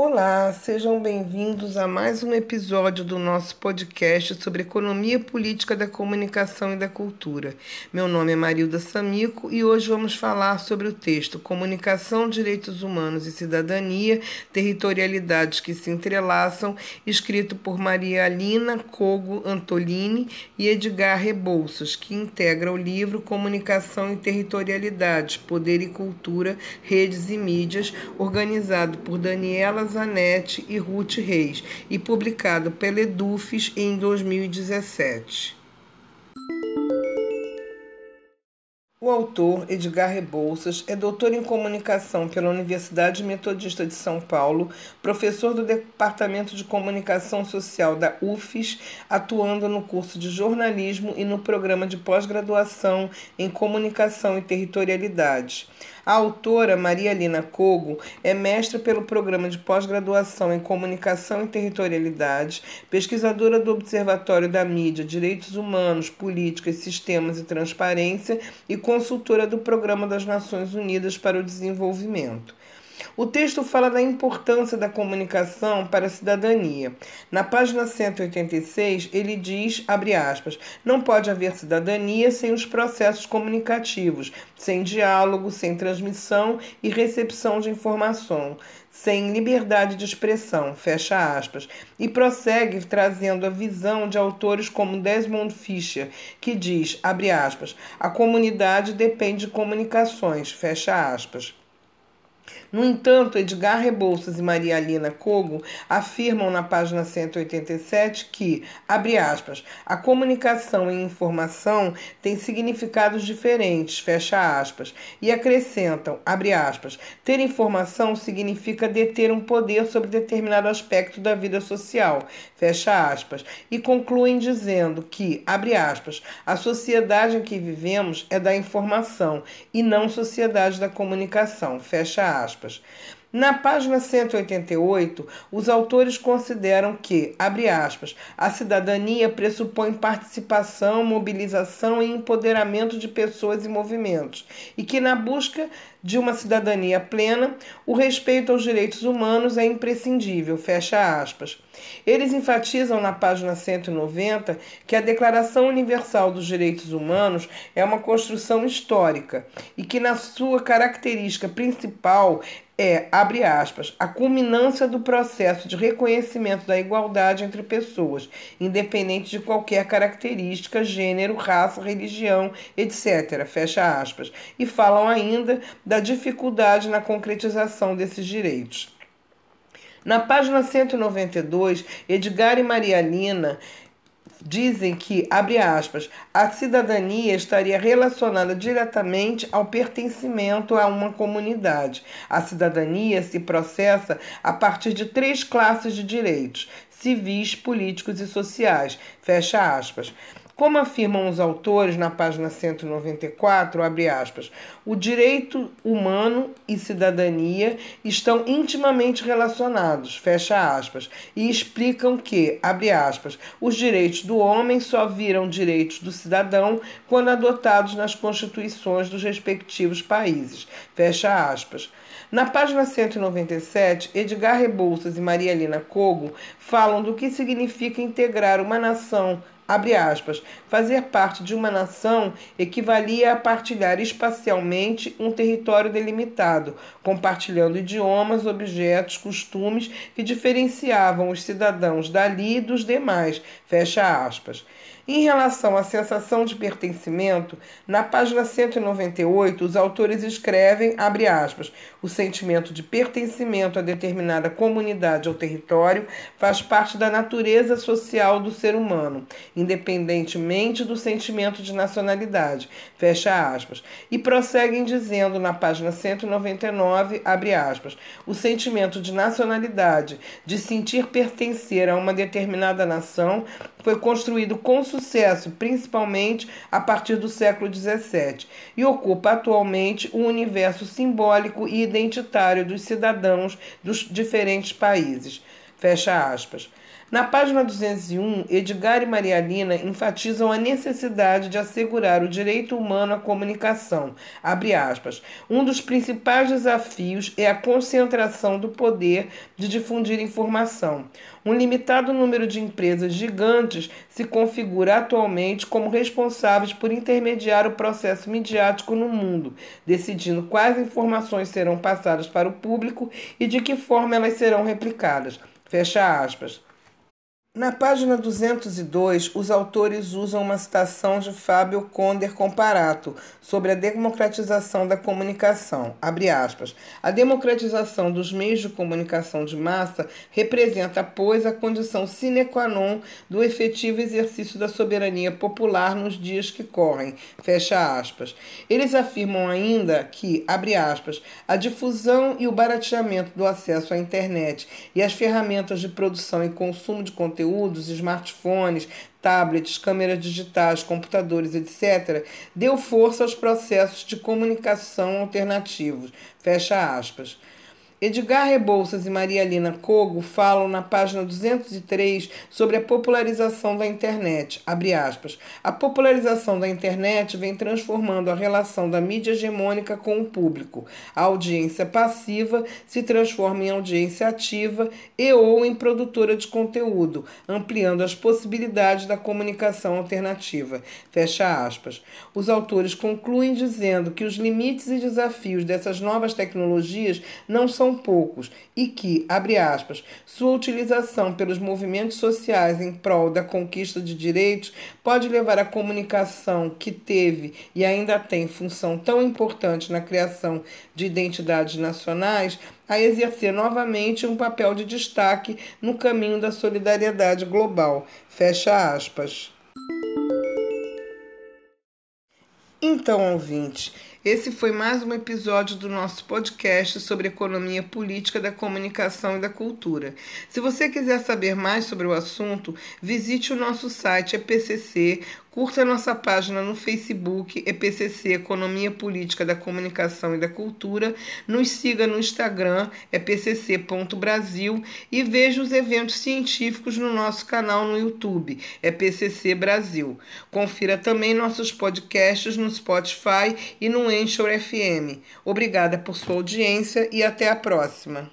Olá, sejam bem-vindos a mais um episódio do nosso podcast sobre economia política da comunicação e da cultura. Meu nome é Marilda Samico e hoje vamos falar sobre o texto Comunicação, Direitos Humanos e Cidadania, Territorialidades que se Entrelaçam, escrito por Maria Alina Cogo Antolini e Edgar Rebouças, que integra o livro Comunicação e Territorialidades, Poder e Cultura, Redes e Mídias, organizado por Daniela Zanetti e Ruth Reis e publicado pela Edufes em 2017. O autor, Edgar Rebouças, é doutor em comunicação pela Universidade Metodista de São Paulo, professor do Departamento de Comunicação Social da UFES, atuando no curso de jornalismo e no programa de pós-graduação em comunicação e territorialidade. A autora, Maria Lina Cogo, é mestra pelo programa de pós-graduação em Comunicação e Territorialidade, pesquisadora do Observatório da Mídia, Direitos Humanos, Políticas, Sistemas e Transparência e consultora do Programa das Nações Unidas para o Desenvolvimento. O texto fala da importância da comunicação para a cidadania. Na página 186, ele diz, abre aspas, não pode haver cidadania sem os processos comunicativos, sem diálogo, sem transmissão e recepção de informação, sem liberdade de expressão, fecha aspas, e prossegue trazendo a visão de autores como Desmond Fisher, que diz, abre aspas, a comunidade depende de comunicações, fecha aspas. No entanto, Edgar Rebouças e Maria Alina Cogo afirmam na página 187 que, abre aspas, a comunicação e informação têm significados diferentes, fecha aspas, e acrescentam, abre aspas, ter informação significa deter um poder sobre determinado aspecto da vida social, fecha aspas, e concluem dizendo que, abre aspas, a sociedade em que vivemos é da informação e não sociedade da comunicação, fecha aspas aspas. Na página 188, os autores consideram que, abre aspas, a cidadania pressupõe participação, mobilização e empoderamento de pessoas e movimentos, e que na busca de uma cidadania plena, o respeito aos direitos humanos é imprescindível, fecha aspas. Eles enfatizam na página 190 que a Declaração Universal dos Direitos Humanos é uma construção histórica e que na sua característica principal é, abre aspas, a culminância do processo de reconhecimento da igualdade entre pessoas, independente de qualquer característica, gênero, raça, religião, etc. Fecha aspas. E falam ainda da dificuldade na concretização desses direitos. Na página 192, Edgar e Maria Lina dizem que, abre aspas, a cidadania estaria relacionada diretamente ao pertencimento a uma comunidade. A cidadania se processa a partir de três classes de direitos: civis, políticos e sociais. Fecha aspas. Como afirmam os autores na página 194, abre aspas, o direito humano e cidadania estão intimamente relacionados, fecha aspas, e explicam que, abre aspas, os direitos do homem só viram direitos do cidadão quando adotados nas constituições dos respectivos países, fecha aspas. Na página 197, Edgar Rebouças e Maria Helena Cogo falam do que significa integrar uma nação abre aspas, fazer parte de uma nação equivalia a partilhar espacialmente um território delimitado, compartilhando idiomas, objetos, costumes que diferenciavam os cidadãos dali dos demais, fecha aspas. Em relação à sensação de pertencimento, na página 198, os autores escrevem, abre aspas, o sentimento de pertencimento a determinada comunidade ou território faz parte da natureza social do ser humano, independentemente do sentimento de nacionalidade, fecha aspas. E prosseguem dizendo na página 199, abre aspas, o sentimento de nacionalidade, de sentir pertencer a uma determinada nação, foi construído com sucesso, principalmente a partir do século XVII, e ocupa atualmente o universo simbólico e identitário dos cidadãos dos diferentes países. Fecha aspas. Na página 201, Edgar e Maria Lina enfatizam a necessidade de assegurar o direito humano à comunicação. Aspas, um dos principais desafios é a concentração do poder de difundir informação. Um limitado número de empresas gigantes se configura atualmente como responsáveis por intermediar o processo midiático no mundo, decidindo quais informações serão passadas para o público e de que forma elas serão replicadas. Fecha aspas. Na página 202, os autores usam uma citação de Fábio Conder Comparato sobre a democratização da comunicação. Aspas, a democratização dos meios de comunicação de massa representa, pois, a condição sine qua non do efetivo exercício da soberania popular nos dias que correm. Fecha aspas. Eles afirmam ainda que, abre aspas, a difusão e o barateamento do acesso à internet e às ferramentas de produção e consumo de conteúdo conteúdos, smartphones, tablets, câmeras digitais, computadores, etc., deu força aos processos de comunicação alternativos. Fecha aspas. Edgar Rebouças e Maria Lina Cogo falam na página 203 sobre a popularização da internet. A popularização da internet vem transformando a relação da mídia hegemônica com o público. A audiência passiva se transforma em audiência ativa e ou em produtora de conteúdo, ampliando as possibilidades da comunicação alternativa. Fecha aspas. Os autores concluem dizendo que os limites e desafios dessas novas tecnologias não são são poucos e que, abre aspas, sua utilização pelos movimentos sociais em prol da conquista de direitos pode levar a comunicação que teve e ainda tem função tão importante na criação de identidades nacionais a exercer novamente um papel de destaque no caminho da solidariedade global. Fecha aspas. Então, ouvinte, esse foi mais um episódio do nosso podcast sobre economia política da comunicação e da cultura. Se você quiser saber mais sobre o assunto, visite o nosso site EPCC, curta nossa página no Facebook EPCC Economia Política da Comunicação e da Cultura, nos siga no Instagram epcc.brasil e veja os eventos científicos no nosso canal no YouTube EPCC Brasil. Confira também nossos podcasts no Spotify e no Anchor FM. Obrigada por sua audiência e até a próxima.